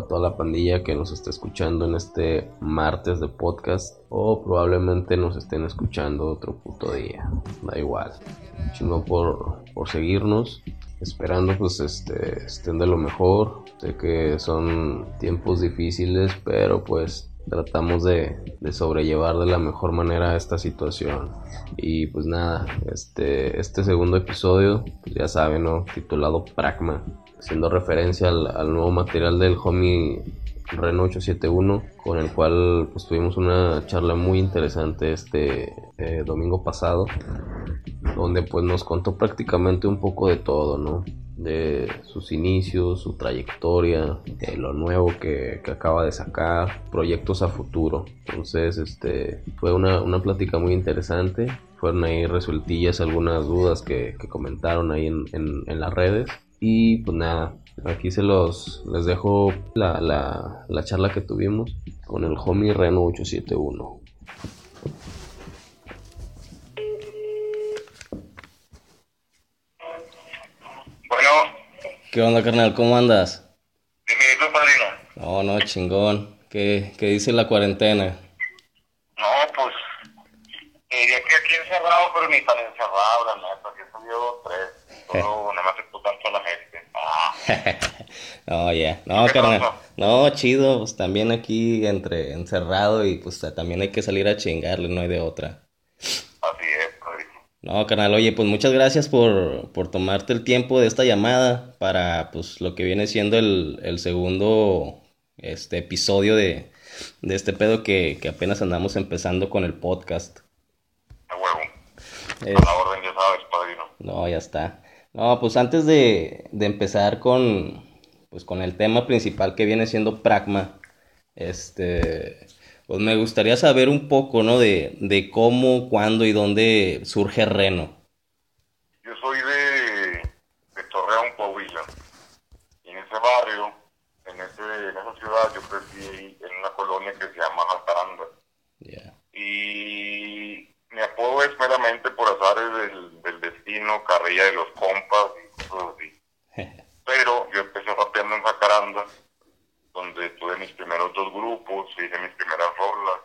Para toda la pandilla que nos está escuchando en este martes de podcast. O probablemente nos estén escuchando otro puto día. Da igual. Chingo por, por seguirnos. Esperando pues este, estén de lo mejor. Sé que son tiempos difíciles, pero pues tratamos de, sobrellevar de la mejor manera esta situación. Y pues nada, este, este segundo episodio, pues ya saben, ¿no? Titulado Pragma, haciendo referencia al, nuevo material del homie Reno 871, con el cual pues tuvimos una charla muy interesante este eh, domingo pasado, donde pues nos contó prácticamente un poco de todo, ¿no? de sus inicios, su trayectoria, lo nuevo que, acaba de sacar, proyectos a futuro. Entonces, este, fue una, plática muy interesante. Fueron ahí resueltillas algunas dudas que, comentaron ahí en, las redes. Y pues nada, aquí se los les dejo la, la, la charla que tuvimos con el homie Reno 871. ¿Qué onda, carnal? ¿Cómo andas? Dime, ¿tú, padrino? No, no, chingón. ¿Qué, ¿Qué, dice la cuarentena? No, pues, diría que aquí encerrado, pero ni tan encerrado, la neta. Aquí salió tres. Solo nada más tanto a la gente. Ah. no, ya. No, carnal. No, chido. Pues también aquí entre encerrado y pues también hay que salir a chingarle, no hay de otra. No, canal, oye, pues muchas gracias por, por, tomarte el tiempo de esta llamada para pues lo que viene siendo el, el segundo este episodio de, de este pedo que, que, apenas andamos empezando con el podcast. A huevo. A la orden, ya sabes, padrino. No, ya está. No, pues antes de, de empezar con pues con el tema principal que viene siendo Pragma, este pues me gustaría saber un poco, ¿no? De, de cómo, cuándo y dónde surge Reno. Yo soy de, de Torreón, Coahuila. Y en ese barrio, en, ese, en esa ciudad, yo crecí en una colonia que se llama Jacaranda. Y mi apodo es meramente por azares destino, carrilla de los compas y cosas así. Pero yo empecé rapeando en Jacaranda donde tuve mis primeros dos grupos, hice mis primeras rolas.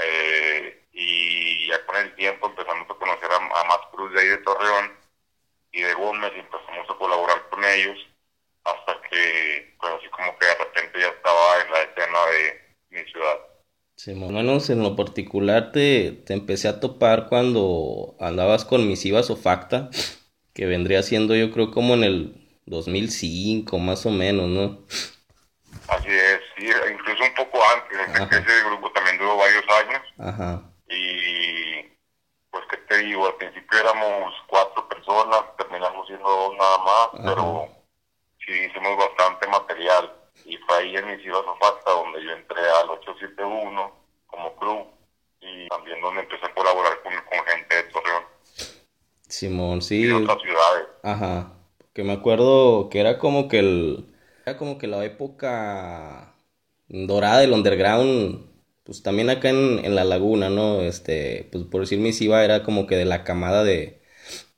Eh, y ya con el tiempo empezamos a conocer a, más Cruz de ahí de Torreón y de Gómez y empezamos a colaborar con ellos hasta que, pues así como que de repente ya estaba en la escena de mi ciudad. En lo particular te, te empecé a topar cuando andabas con Misivas o Facta, que vendría siendo yo creo como en el 2005 más o menos, ¿no? Así es, sí, incluso un poco antes, ese grupo también duró varios años. Ajá. Y pues que te digo, al principio éramos cuatro personas, terminamos siendo dos nada más, pero sí hicimos bastante material. Y fue ahí en Mis Ibas donde yo entré al 871 como club y también donde empecé a colaborar con, gente de Torreón. Simón, sí. Y otras ciudades. Ajá. Que me acuerdo que era como que el era como que la época dorada del underground, pues también acá en, la laguna, ¿no? Este, pues por decir misiva era como que de la camada de,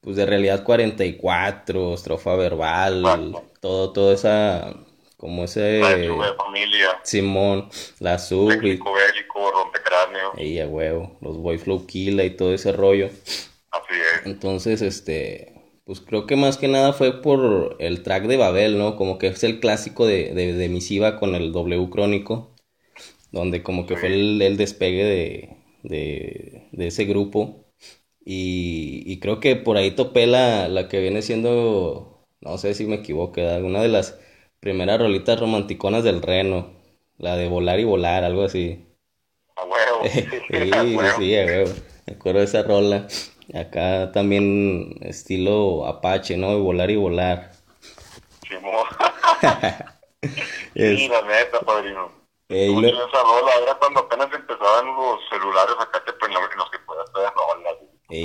pues de realidad 44, estrofa verbal, todo, todo esa, como ese... La familia. Simón, la sub. Bélico, rompecráneo. Y a huevo, los Boy Flow Killa y todo ese rollo. Así es. Entonces, este, pues creo que más que nada fue por el track de Babel, ¿no? Como que es el clásico de, de, Misiva con el W crónico, donde como que fue el, despegue de, de, de, ese grupo. Y, y, creo que por ahí topé la, la que viene siendo, no sé si me equivoco, una de las primeras rolitas romanticonas del Reno, la de volar y volar, algo así. A huevo. sí, sí, sí, a huevo. Me acuerdo de esa rola. Acá también estilo Apache, ¿no? Y volar y volar. sí, la neta, padrino. Eh, lo... esa rola, era cuando apenas empezaban los celulares acá que, pues, en los que podías hacer rolas. Y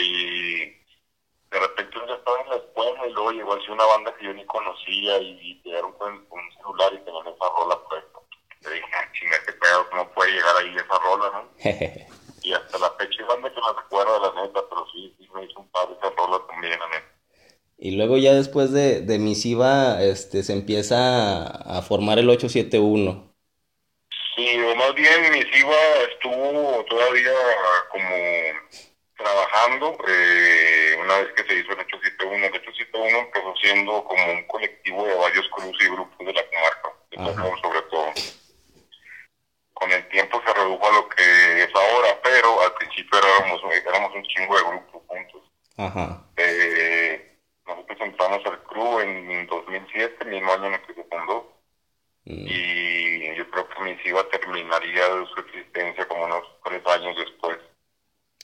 Y de repente yo estaba en la escuela y luego llegó así una banda que yo ni conocía y, llegaron con, un celular y tenían esa rola puesta. Le dije, ah, chinga, qué pedo, ¿cómo puede llegar ahí esa rola, no? y hasta la fecha igual que no recuerdo la neta, pero sí, sí me hizo un par de esa rola también, la neta. Y luego ya después de, de Misiva, este, se empieza a, formar el 871. Sí, o más bien Misiva estuvo todavía como trabajando eh, una vez que se hizo el 871. El 871 empezó siendo como un colectivo de varios cruz y grupos de la comarca, de sobre todo. Con el tiempo se redujo a lo que es ahora, pero al principio éramos, éramos un chingo de grupos juntos. Ajá. Eh, nosotros entramos al club en 2007, mismo año en el que se fundó. Mm. Y yo creo que Misiva terminaría su existencia como unos tres años después.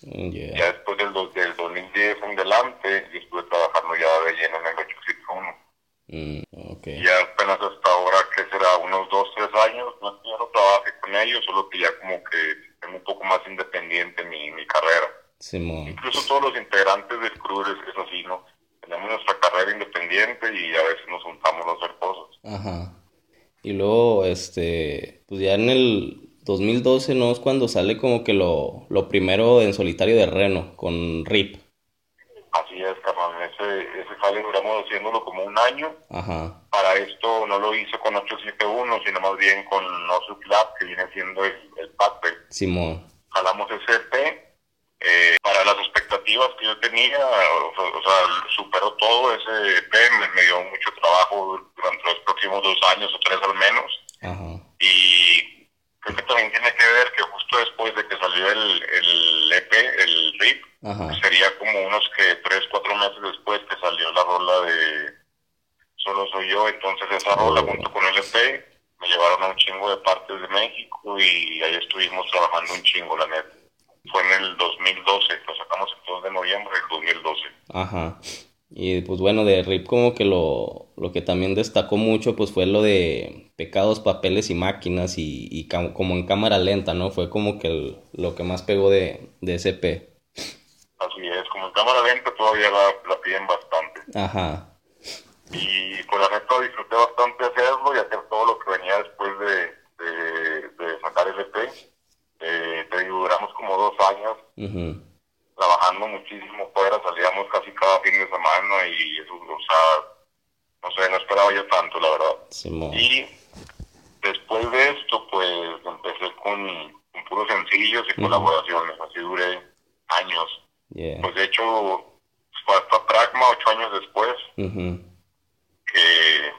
Mm, ya después del, del 2010 en adelante, yo estuve trabajando ya de lleno en el 871. Mm, okay. Y apenas hasta ahora, que será unos dos, tres años, no es que yo no trabaje con ellos, solo que ya como que tengo un poco más independiente mi, mi carrera. Incluso todos los integrantes del club es, así, ¿no? Tenemos nuestra carrera independiente y a veces nos juntamos a hacer cosas. Ajá. Y luego, este, pues ya en el 2012, ¿no? Es cuando sale como que lo, lo primero en solitario de Reno, con RIP. Así es, carnal. Ese, ese jale duramos haciéndolo como un año. Ajá. Para esto no lo hice con 871, sino más bien con No Club, que viene siendo el, el Simón. Jalamos ese EP. Eh, para las expectativas que yo tenía, o, sea, superó todo ese EP, me, me, dio mucho trabajo durante los próximos dos años o tres al menos. Ajá. Y creo que también tiene que ver que justo después de que salió el, el EP, el RIP, sería como unos que tres, cuatro meses después que salió la rola de Solo Soy Yo, entonces esa rola junto con el EP me llevaron a un chingo de partes de México y ahí estuvimos trabajando un chingo, la neta. Fue en el 2012, lo sacamos el 2 de noviembre del 2012. Ajá. Y pues bueno, de RIP como que lo, lo que también destacó mucho pues fue lo de pecados, papeles y máquinas y, y como en cámara lenta, ¿no? Fue como que lo que más pegó de, de SP. Así es, como en cámara lenta todavía la, piden bastante. Ajá. Y pues la neta disfruté bastante hacerlo y hacer todo lo que venía después de, de, sacar el EP. Eh, te duramos como dos años. Uh trabajando muchísimo fuera, salíamos casi cada fin de semana y eso, o sea, no sé, no esperaba yo tanto, la verdad. y después de esto, pues empecé con, puros sencillos y colaboraciones, así duré años. Pues de hecho, fue hasta Pragma, ocho años después, que,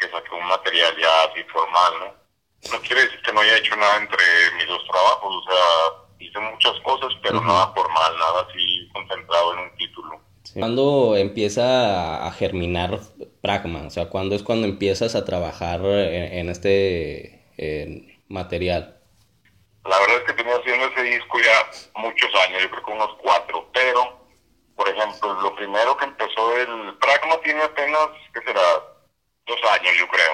que saqué un material ya así formal, ¿no? No quiere decir que no haya hecho nada entre mis dos trabajos, o sea, hice muchas cosas, pero nada formal, nada así concentrado en un título. ¿Cuándo empieza a germinar Pragma? O sea, ¿cuándo es cuando empiezas a trabajar en, este material? La verdad es que tenía haciendo ese disco ya muchos años, yo creo que unos cuatro, pero, por ejemplo, lo primero que empezó el Pragma tiene apenas, ¿qué será? Dos años, yo creo.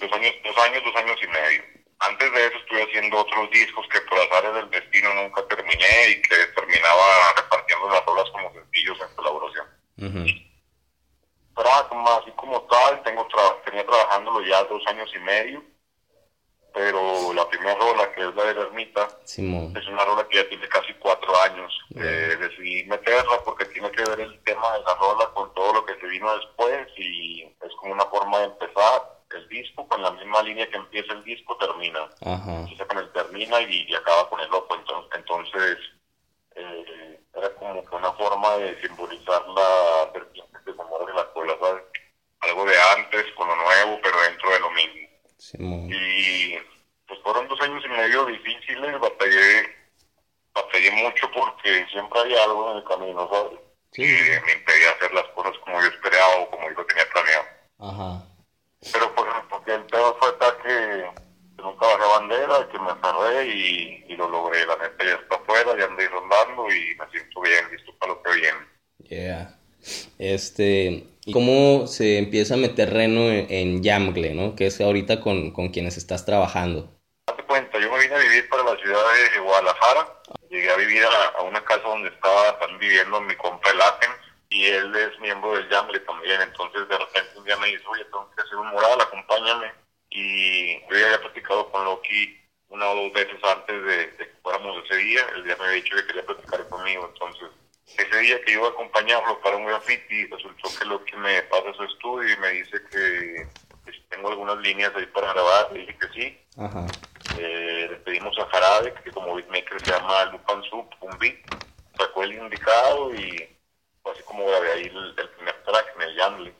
dos, años, dos años, dos años y medio antes de eso estuve haciendo otros discos que por azares del destino nunca terminé y que terminaba repartiendo las rolas como sencillos en colaboración. Pragma, así como tal, tengo tenía trabajándolo ya dos años y medio, pero la primera rola, que es la de la ermita, es una rola que ya tiene casi cuatro años. Eh, decidí meterla porque tiene que ver el tema de la rola con todo lo que se vino después y es como una forma de empezar el disco con la misma línea que empieza el disco termina. Empieza con el termina y, acaba con el ojo. Entonces, entonces eh, era como que una forma de simbolizar la vertiente de amor de la escuela, ¿sabes? Algo de antes con lo nuevo, pero dentro de lo mismo. Y pues fueron dos años y medio difíciles, batallé, batallé mucho porque siempre había algo en el camino, ¿sabes? Que me impedía hacer las cosas como yo esperaba o como yo tenía planeado. Ajá. Pero por, porque el peor fue tal que, nunca bajé bandera, que me cerré y, y, lo logré. La neta ya está afuera, ya andé rondando y me siento bien, listo para lo que viene. Yeah. Este, ¿cómo se empieza a meter Reno en, Yamgle, no? Que es ahorita con, con quienes estás trabajando. Date cuenta, yo me vine a vivir para la ciudad de Guadalajara. Llegué a vivir a, una casa donde estaba viviendo mi compa el y él es miembro del Yamble también, entonces de repente un día me dice, oye, tengo que hacer un mural, acompáñame. Y yo ya había platicado con Loki una o dos veces antes de, que fuéramos ese día, el día me había dicho que quería platicar conmigo, entonces ese día que iba a acompañarlo para un graffiti, resultó que lo que me pasa su estudio y me dice que pues, tengo algunas líneas ahí para grabar, le dije que sí. Ajá. Eh, le pedimos a Jarabe, que como beatmaker se llama Lupan Soup, un beat, sacó el indicado y así como grabé ahí el, primer track en el Yandle.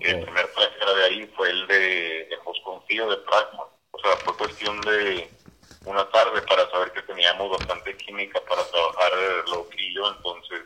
El primer track que grabé ahí fue el de El Confío de Pragma. O sea, fue cuestión de una tarde para saber que teníamos bastante química para trabajar loquillo, entonces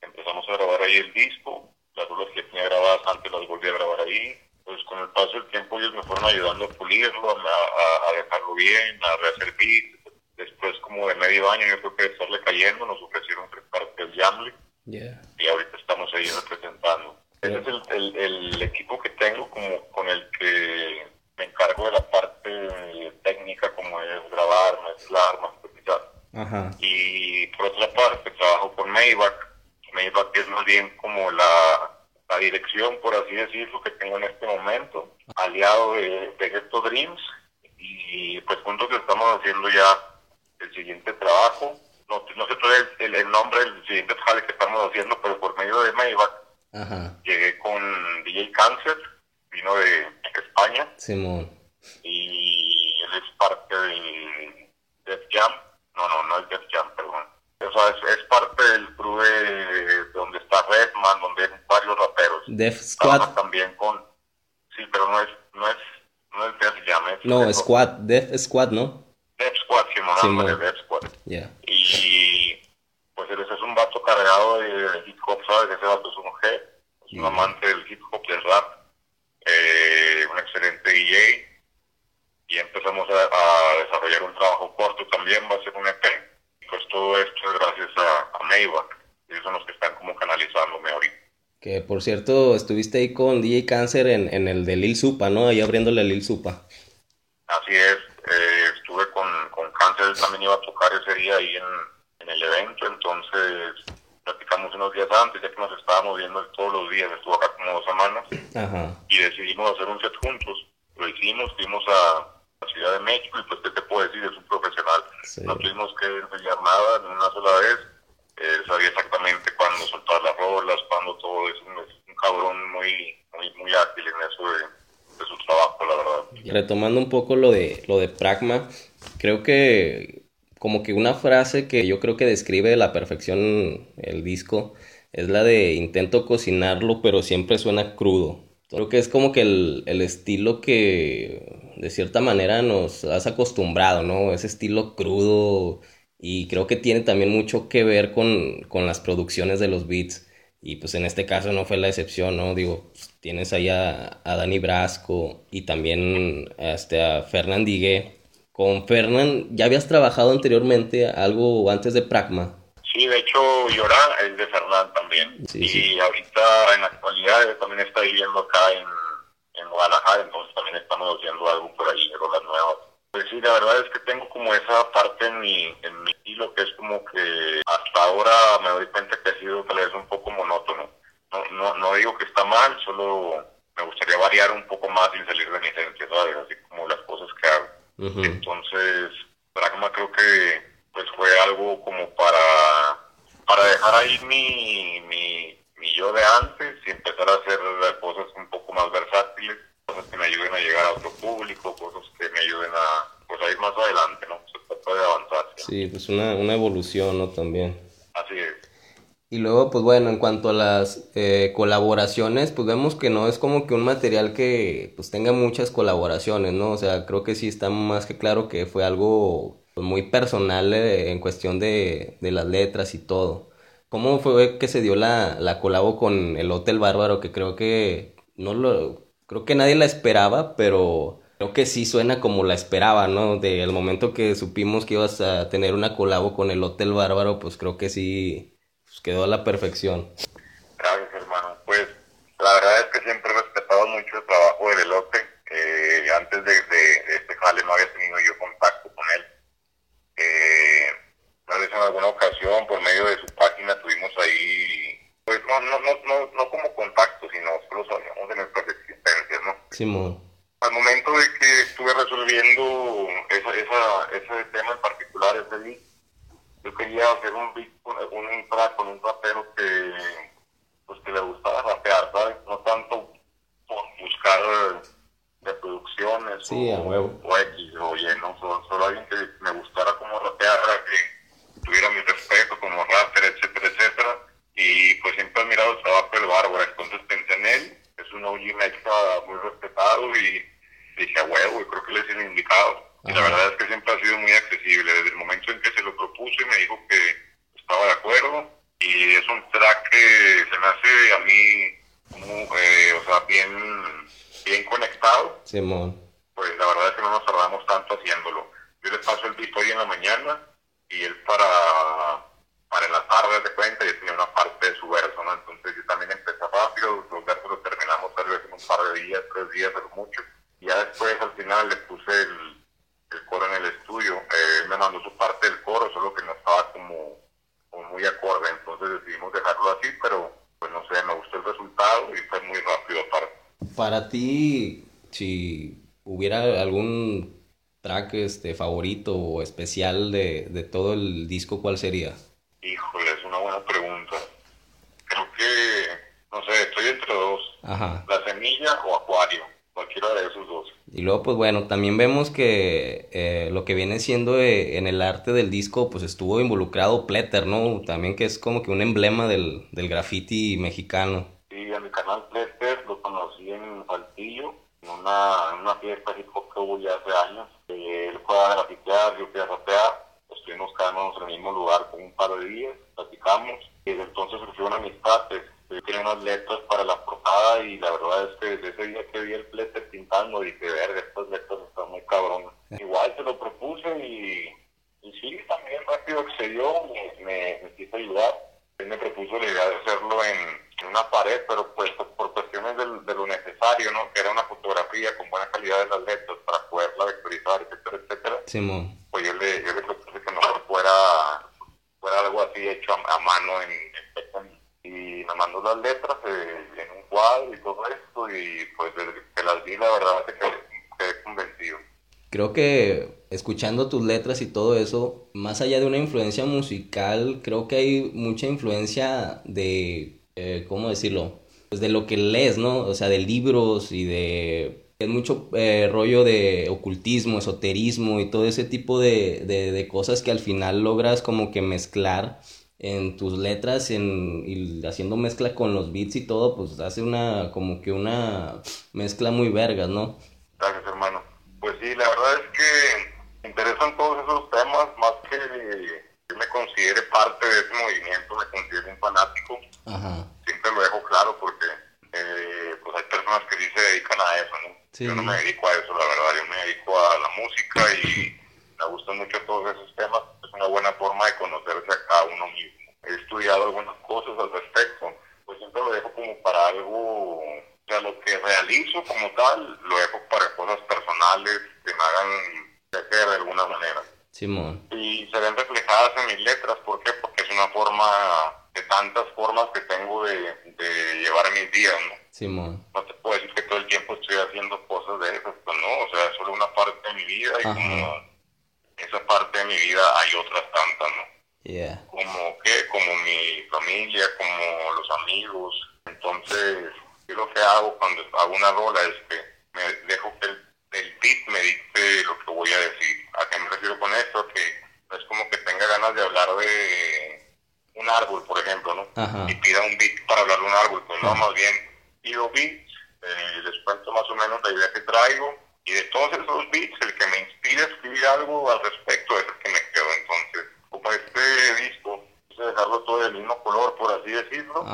empezamos a grabar ahí el disco, las rolas que tenía grabadas antes las volví a grabar ahí, pues con el paso del tiempo ellos me fueron ayudando a pulirlo, a, dejarlo bien, a rehacer beats, después como de medio año yo creo que de estarle cayendo nos ofrecieron tres partes del Jamley y ahorita estamos ahí representando. Ese es el, el equipo que tengo como con el que me encargo de la parte técnica como es grabar, mezclar, masterizar. Y por otra parte trabajo con Maybach. Maybach es más bien como la, la dirección, por así decirlo, que tengo en este momento, aliado de, de Dreams. Y pues juntos estamos haciendo ya el siguiente trabajo. No, no sé todavía el, el, nombre del siguiente trabajo que estamos haciendo, pero por medio de Maybach llegué vino de España. Simón. Y él es parte del Def Jam. No, no, no es Def Jam, perdón. O sea, es, parte del crew de, donde está Redman, donde hay varios raperos. Def Squad. también con... Sí, pero no es, no es, no es Def Jam. Es no, Squad, Def Squad, ¿no? Def Squad, Simón, sí, de Def Squad. Yeah. Y pues él es un vato cargado de hip hop, ¿sabes? Ese vato es un G, es un amante del hip hop, del rap eh, un excelente DJ y empezamos a, desarrollar un trabajo corto también, va a ser un EP. Pues todo esto es gracias a, a Maybach, ellos son los que están como canalizándome ahorita. Que por cierto, estuviste ahí con DJ Cáncer en, en el de Lil Supa, ¿no? Ahí abriéndole a Lil Supa. Así es, eh, estuve con, con Cáncer, también iba a tocar ese día ahí en, en el evento, entonces unos días antes, ya que nos estábamos viendo todos los días, estuvo acá como dos semanas, y decidimos hacer un set juntos. Lo hicimos, fuimos a la Ciudad de México, y pues, ¿qué te puedo decir? Es un profesional. No tuvimos que enseñar nada en una sola vez. sabía exactamente cuándo soltar las rolas, cuándo todo eso. Es un cabrón muy, muy, muy ágil en eso de, de su trabajo, la verdad. Retomando un poco lo de, lo de Pragma, creo que como que una frase que yo creo que describe la perfección el disco es la de intento cocinarlo pero siempre suena crudo. Creo que es como que el, estilo que de cierta manera nos has acostumbrado, ¿no? Ese estilo crudo y creo que tiene también mucho que ver con, con las producciones de los beats. Y pues en este caso no fue la excepción, ¿no? Digo, pues, tienes ahí a, a Dani Brasco y también este, a Fernand Digue, con Fernán, ¿ya habías trabajado anteriormente algo antes de Pragma? Sí, de hecho, Llora es de Fernán también. y ahorita, en la actualidad, también está viviendo acá en, en Guadalajara, entonces también estamos haciendo algo por ahí, rolas nuevas. Pues sí, la verdad es que tengo como esa parte en mi, en mi estilo que es como que hasta ahora me doy cuenta que ha sido tal vez un poco monótono. No, no, no digo que está mal, solo me gustaría variar un poco más y salir de mi esencia, ¿sabes? Así como las cosas que hago. Entonces, Pragma creo que pues fue algo como para, para dejar ahí mi, mi, mi yo de antes y empezar a hacer cosas un poco más versátiles, cosas que me ayuden a llegar a otro público, cosas que me ayuden a, pues, a ir más adelante, ¿no? Se trata de avanzar. Sí, pues una, una evolución, ¿no? También. Así es. Y luego, pues bueno, en cuanto a las eh, colaboraciones, pues vemos que no es como que un material que pues tenga muchas colaboraciones, ¿no? O sea, creo que sí está más que claro que fue algo pues, muy personal eh, en cuestión de, de, las letras y todo. ¿Cómo fue que se dio la, la colabo con el Hotel Bárbaro? Que creo que no lo, creo que nadie la esperaba, pero creo que sí suena como la esperaba, ¿no? Del momento que supimos que ibas a tener una colabo con el Hotel Bárbaro, pues creo que sí quedó a la perfección. Gracias, hermano. Pues la verdad es que siempre he respetado mucho el trabajo del elote. Eh, antes de, este jale no había tenido yo contacto con él. Eh, tal vez en alguna ocasión, por medio de su página, tuvimos ahí, pues no, no, no, no, como contacto, sino solo sabíamos de nuestras existencias, ¿no? Simón. Al momento de que estuve resolviendo esa, esa, ese tema en particular, ese día, yo quería hacer un beat, un track con un rapero que, pues que le gustaba rapear, ¿sabes? No tanto por buscar reproducciones sí, o, o, X o Y, ¿no? Solo, alguien que me gustara como rapear, que tuviera mi respeto como rapper, etcétera, etcétera. Y pues siempre he admirado el trabajo del Bárbara, entonces pensé en él, es un OG mexa muy respetado y dije, a huevo, y creo que le es el indicado. Y la verdad es que siempre ha sido muy accesible. Desde el momento en que se lo propuse, me dijo que estaba de acuerdo. Y es un track que se me hace a mí, como, eh, o sea, bien, bien conectado. Simón. Pues la verdad es que no nos tardamos tanto haciéndolo. Yo le paso el beat hoy en la mañana y él para, para en la tarde de cuenta y tenía una parte de su verso, ¿no? Entonces yo también empecé rápido, los versos los terminamos tal vez en un par de días, tres días, pero mucho. Y ya después al final le puse el, el coro en el estudio. Eh, me mandó su parte del coro, solo que no estaba como, muy acorde, entonces decidimos dejarlo así, pero pues no sé, me gustó el resultado y fue muy rápido aparte. Para ti, si hubiera algún track este favorito o especial de, de todo el disco, ¿cuál sería? Híjole, es una buena pregunta. Creo que, no sé, estoy entre dos. Ajá. La semilla o acuario, cualquiera de esos dos. Y luego, pues bueno, también vemos que eh, lo que viene siendo eh, en el arte del disco, pues estuvo involucrado Pletter, ¿no? También que es como que un emblema del, del graffiti mexicano. Sí, a mi canal Pletter lo conocí en Saltillo, en una, en una fiesta hip hop que hubo ya hace años. él fue a grafitear, yo fui a rapear, estuvimos cada uno en el mismo lugar por un par de días, platicamos, y desde entonces surgió una amistad. Yo tenía unas letras para la portada y la verdad es que desde ese día que vi el Pletter pintando dije, verga, estas letras están muy cabronas. Igual se lo propuse y, y sí, también rápido accedió, me, me, me quiso ayudar. Él me propuso la idea de hacerlo en, una pared, pero pues por cuestiones de, lo necesario, ¿no? Que era una fotografía con buena calidad de las letras para poderla vectorizar, etcétera, etcétera. Simón. Pues yo le, yo le propuse que mejor fuera, fuera algo así hecho a, mano en, en y me mandó las letras eh, en un cuadro y todo esto y pues desde que las vi la verdad es que quedé convencido. Creo que escuchando tus letras y todo eso, más allá de una influencia musical, creo que hay mucha influencia de, eh, ¿cómo decirlo? Pues de lo que lees, ¿no? O sea, de libros y de... Es mucho eh, rollo de ocultismo, esoterismo y todo ese tipo de, de, de cosas que al final logras como que mezclar en tus letras en, y haciendo mezcla con los beats y todo, pues hace una como que una mezcla muy vergas, ¿no? Gracias, hermano. Pues sí, la verdad es que me interesan todos esos temas, más que yo me considere parte de ese movimiento, me considero un fanático. Ajá. Siempre lo dejo claro porque eh, pues hay personas que sí se dedican a eso, ¿no? Yo no me dedico a eso, la verdad, yo me dedico a la música y me gustan mucho todos esos temas una buena forma de conocerse a cada uno mismo. He estudiado algunas cosas al respecto, pues siempre lo dejo como para algo, o sea, lo que realizo como tal, lo dejo para cosas personales que me hagan crecer de alguna manera. Simón. Y se ven reflejadas en mis letras, ¿por qué? Porque es una forma de tantas formas que tengo de, de llevar mis días, ¿no? Simón. No te puedo decir que todo el tiempo estoy haciendo cosas de esas, pues no, o sea, es solo una parte de mi vida y como esa parte de mi vida hay otras tantas, ¿no? Como que, como mi familia, como los amigos. Entonces, yo lo que hago cuando hago una rola es que me dejo que el, beat me dicte lo que voy a decir. ¿A qué me refiero con esto? Que no es como que tenga ganas de hablar de un árbol, por ejemplo, ¿no? Y pida un beat para hablar de un árbol. Pues no, más bien pido beats, eh, les cuento más o menos la idea que traigo y de todos esos beats, el que me inspira a escribir algo al respecto es el que me quedó. Entonces, como este disco, quise dejarlo todo del mismo color, por así decirlo.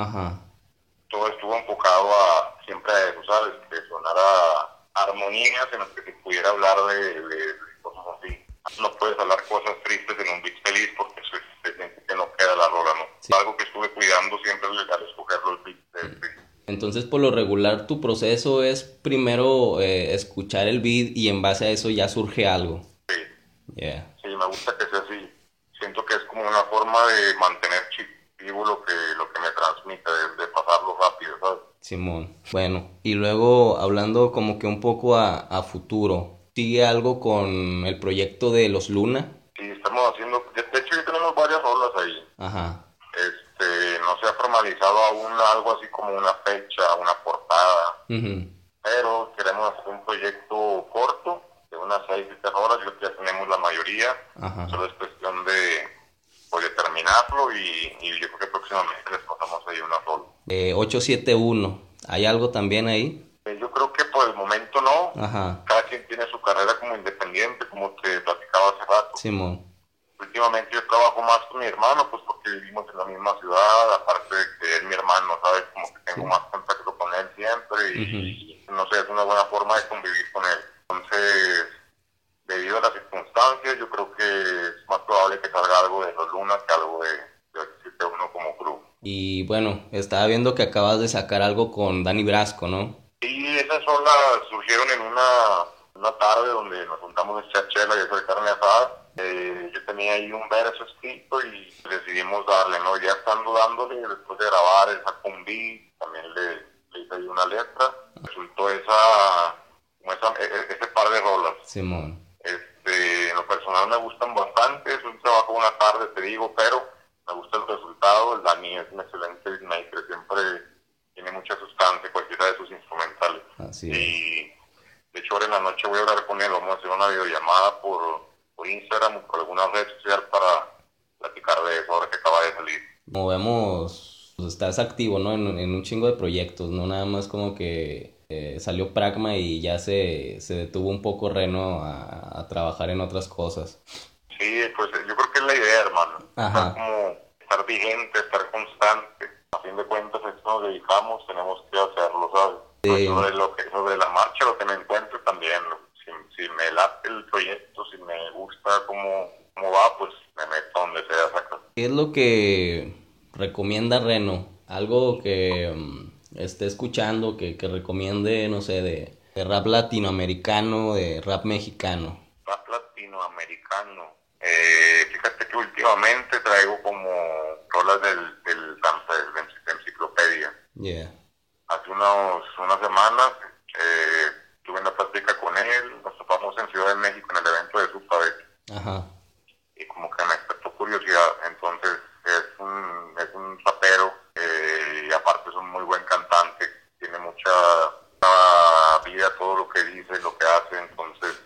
Todo estuvo enfocado a siempre a eso, ¿sabes? Que sonara armonías en las que se pudiera hablar de, cosas así. No puedes hablar cosas tristes en un beat feliz porque se, siente que no queda la rola, ¿no? Algo que siempre al escoger los beats de, entonces, por lo regular, tu proceso es primero eh, escuchar el beat y en base a eso ya surge algo. Sí. Sí, me gusta que sea así. Siento que es como una forma de mantener vivo lo que, lo que me transmite, de, pasarlo rápido, ¿sabes? Simón. Bueno, y luego hablando como que un poco a, a futuro, ¿sigue algo con el proyecto de los Luna? Sí, estamos haciendo, de hecho ya tenemos varias Ajá. Este, no se ha formalizado aún algo así como una fecha, una portada. Pero queremos hacer un proyecto corto, de unas 6, 7 horas, yo ya tenemos la mayoría. Solo es cuestión de, pues, terminarlo y, y, yo creo que próximamente les pasamos ahí una sola. Eh, 871, ¿hay algo también ahí? Eh, yo creo que por el momento no. Cada quien tiene su carrera como independiente, como te platicaba hace rato. Simón. Últimamente yo trabajo más con mi hermano, pues porque vivimos en la misma ciudad, aparte de que es mi hermano, ¿sabes? Como que tengo más siempre y, no sé, es una buena forma de convivir con él. Entonces, debido a las circunstancias, yo creo que es más probable que salga algo de los Lunas que algo de, de uno como club. Y bueno, estaba viendo que acabas de sacar algo con Dani Brasco, ¿no? Sí, esas olas surgieron en una, una tarde donde nos juntamos en chachela y hacer carne asada. Eh, yo tenía ahí un verso escrito y decidimos darle, ¿no? Ya estando dándole, después de grabar, el saco un también le, le, hice ahí una letra. Resultó esa, esa e, e, ese par de rolas. Simón. Este, en lo personal me gustan bastante, es un trabajo una tarde, te digo, pero me gusta el resultado. El Dani es un excelente beatmaker, siempre tiene mucha sustancia, cualquiera de sus instrumentales. y de hecho ahora en la noche voy a hablar con él, vamos a hacer una videollamada por, por Instagram o por alguna red social para platicar de eso ahora que acaba de salir. Como vemos, pues estás activo, ¿no? En, un chingo de proyectos, no nada más como que eh, salió Pragma y ya se, se detuvo un poco Reno a, a, trabajar en otras cosas. Sí, pues yo creo que es la idea, hermano. Estar como estar vigente, estar constante a fin de cuentas esto nos dedicamos, tenemos que hacerlo, ¿sabes? Sí. Sobre, lo que, sobre la marcha, lo que me encuentro también, si, si me late el proyecto, si me gusta cómo, cómo va, pues me meto donde sea. ¿Qué es lo que recomienda Reno? Algo que um, esté escuchando, que, que recomiende, no sé, de, de rap latinoamericano, de rap mexicano. Rap latinoamericano. Eh, fíjate que últimamente traigo como rolas del, del, de enciclopedia. Hace unos, unas semanas eh, tuve una plática con él, nos topamos en Ciudad de México en el evento de Supavec. Ajá. Y como que me despertó curiosidad, entonces es un, es un rapero eh, y aparte es un muy buen cantante, tiene mucha vida, todo lo que dice, lo que hace, entonces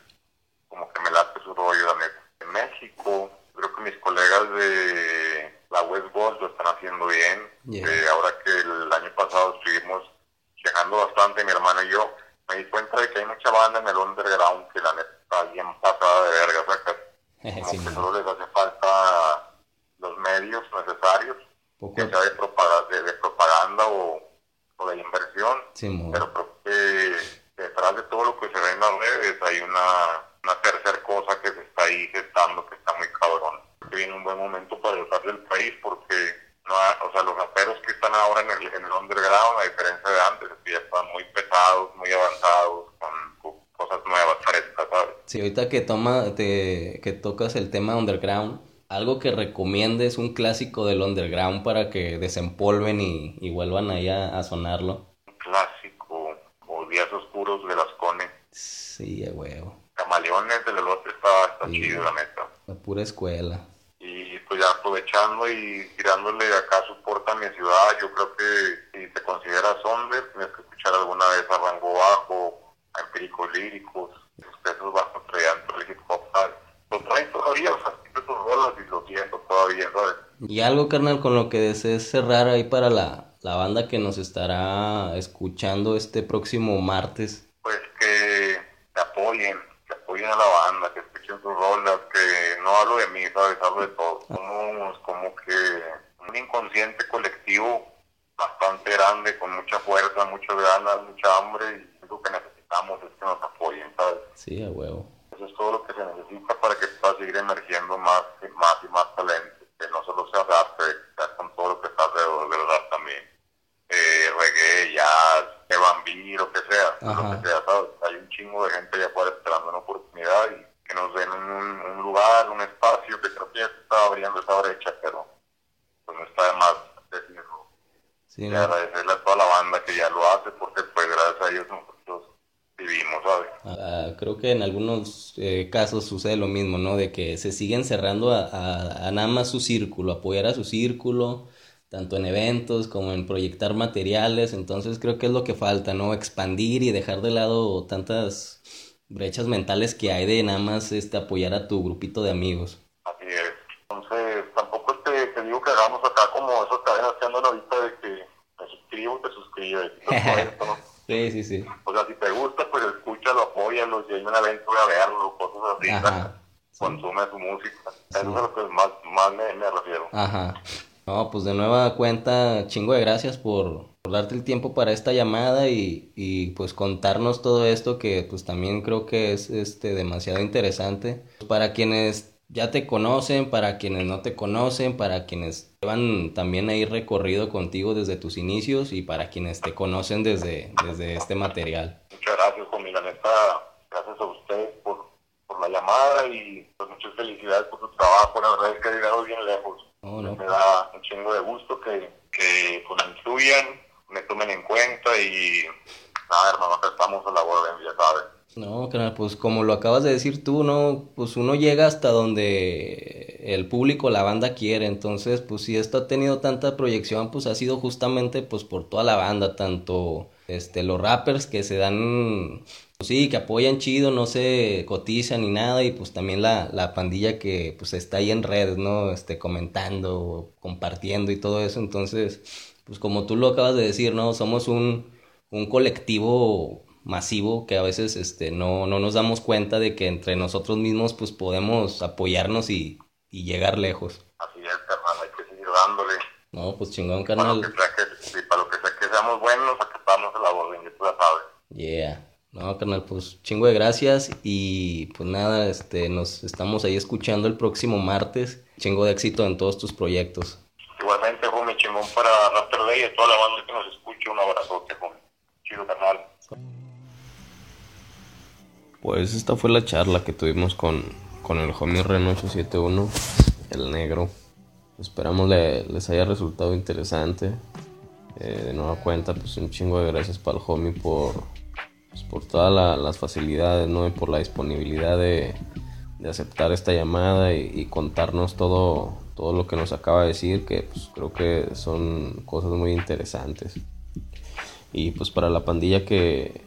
como que me late su rollo, la En México, creo que mis colegas de la West Coast lo están haciendo bien. Eh, ahora que el año pasado estuvimos llegando bastante, mi hermano y yo, me di cuenta de que hay mucha banda en el underground que la neta está bien pasada de verga, o sea, como que solo les hace falta los medios necesarios, que sea de, propaganda, de, propaganda o, inversión, pero creo que detrás de todo lo que se ve en las redes hay una, una tercera cosa que se está ahí gestando que está muy cabrón que viene un buen momento para el del país porque no o sea, los raperos que están ahora en el, en el underground, a diferencia de antes, que ya están muy pesados, muy avanzados, con, cosas nuevas, frescas, ¿sabes? Sí, ahorita que, toma, te, que tocas el tema underground, algo que recomiendes, un clásico del underground para que desempolven y, y vuelvan ahí a, sonarlo. Un clásico, o Días Oscuros de las Cone. Sí, a huevo. Camaleones del Elote está, está chido, la neta. La pura escuela pues ya aprovechando y tirándole acá soporte a mi ciudad, yo creo que si te consideras hombre, tienes que escuchar alguna vez a Rango Bajo, a Empíricos Líricos, esos bajos traían el hip hop, Lo traen todavía, o sea, siempre sus rolas y lo Y algo, carnal, con lo que desees cerrar ahí para la, la banda que nos estará escuchando este próximo martes. Pues que te apoyen, que apoyen a la banda, que escuchen sus rolas, que no hablo de mí, ¿sabes? Hablo de todos. Somos como que un inconsciente colectivo bastante grande, con mucha fuerza, muchas ganas, mucha hambre, y lo que necesitamos es que nos apoyen, ¿sabes? Sí, a huevo. Eso es todo lo que se necesita para que pueda seguir emergiendo más y más y más talento, que no solo sea rap, sea con todo lo que está alrededor del rap también. Eh, reggae, jazz, Evan lo que sea, lo que sea, ¿sabes? Hay un chingo de gente allá afuera esperando una oportunidad y que nos den un, lugar, un espacio, que creo que ya se está abriendo esa brecha, pero pues no está de más decirlo. Sí, y agradecerle a toda la banda que ya lo hace, porque pues gracias a ellos nosotros vivimos, ¿sabes? Ah, creo que en algunos eh, casos sucede lo mismo, ¿no? De que se siguen cerrando a, nada más su círculo, apoyar a su círculo, tanto en eventos como en proyectar materiales. Entonces creo que es lo que falta, ¿no? Expandir y dejar de lado tantas brechas mentales que hay de nada más este, apoyar a tu grupito de amigos. Así es. Entonces tampoco te, te digo que hagamos acá como eso que están haciendo ahorita de que me suscribo, te suscribes. Sí, sí, sí. O sea, si te gusta, pues apóyalo, si hay un evento, voy a verlo, cosas así. Ajá. Consume su música. Eso es lo que más, más me, me refiero. Ajá. No, pues de nueva cuenta, chingo de gracias por, por darte el tiempo para esta llamada y, y, pues contarnos todo esto que pues también creo que es este demasiado interesante. Para quienes ya te conocen, para quienes no te conocen, para quienes llevan también ahí recorrido contigo desde tus inicios y para quienes te conocen desde, desde este material. Muchas gracias, la neta, gracias a usted por, por la llamada y pues, muchas felicidades por tu trabajo, la verdad es que ha llegado bien lejos. Me da un chingo de gusto que, que pues, me influyan, me tomen en cuenta y nada, hermano, estamos a la orden, ya sabes. No, pues como lo acabas de decir tú, ¿no? Pues uno llega hasta donde el público, la banda quiere. Entonces, pues si esto ha tenido tanta proyección, pues ha sido justamente pues por toda la banda, tanto este los rappers que se dan sí, que apoyan chido, no se cotizan ni nada, y pues también la, la pandilla que pues está ahí en redes, ¿no? Este, comentando, compartiendo y todo eso. Entonces, pues como tú lo acabas de decir, ¿no? Somos un, un colectivo masivo que a veces este, no, no nos damos cuenta de que entre nosotros mismos pues podemos apoyarnos y, y llegar lejos. Así es, hermano, hay que seguir dándole. No, pues chingón, carnal. Para lo que sea que, para lo que, sea que seamos buenos, acatamos el orden, tú ya sabes. Yeah. No, carnal, pues chingo de gracias y pues nada, este, nos estamos ahí escuchando el próximo martes. Chingo de éxito en todos tus proyectos. Igualmente, homie, chingón para Raptor Day y a toda la banda que nos escucha. Un abrazote, homie. Chido, carnal. Pues esta fue la charla que tuvimos con, con el homie Ren 871, el negro. Esperamos le, les haya resultado interesante. Eh, de nueva cuenta, pues un chingo de gracias para el homie por, pues, por todas las facilidades, ¿no? Y por la disponibilidad de, aceptar esta llamada y, contarnos todo, todo lo que nos acaba de decir, que pues creo que son cosas muy interesantes. Y pues para la pandilla que,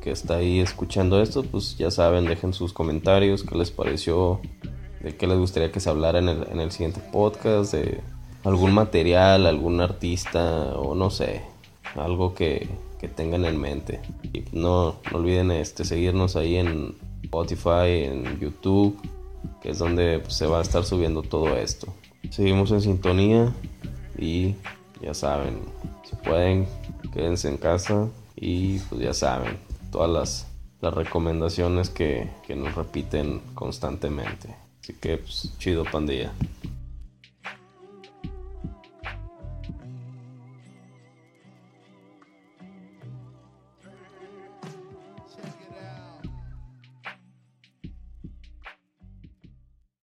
que está ahí escuchando esto, pues ya saben, dejen sus comentarios, qué les pareció, de qué les gustaría que se hablara en el, en el siguiente podcast, de algún material, algún artista o no sé, algo que, que tengan en mente. Y no, no olviden este, seguirnos ahí en Spotify, en YouTube, que es donde pues, se va a estar subiendo todo esto. Seguimos en sintonía y ya saben, si pueden, quédense en casa y pues ya saben, todas las, las recomendaciones que, que nos repiten constantemente. Así que, pues, chido pandilla.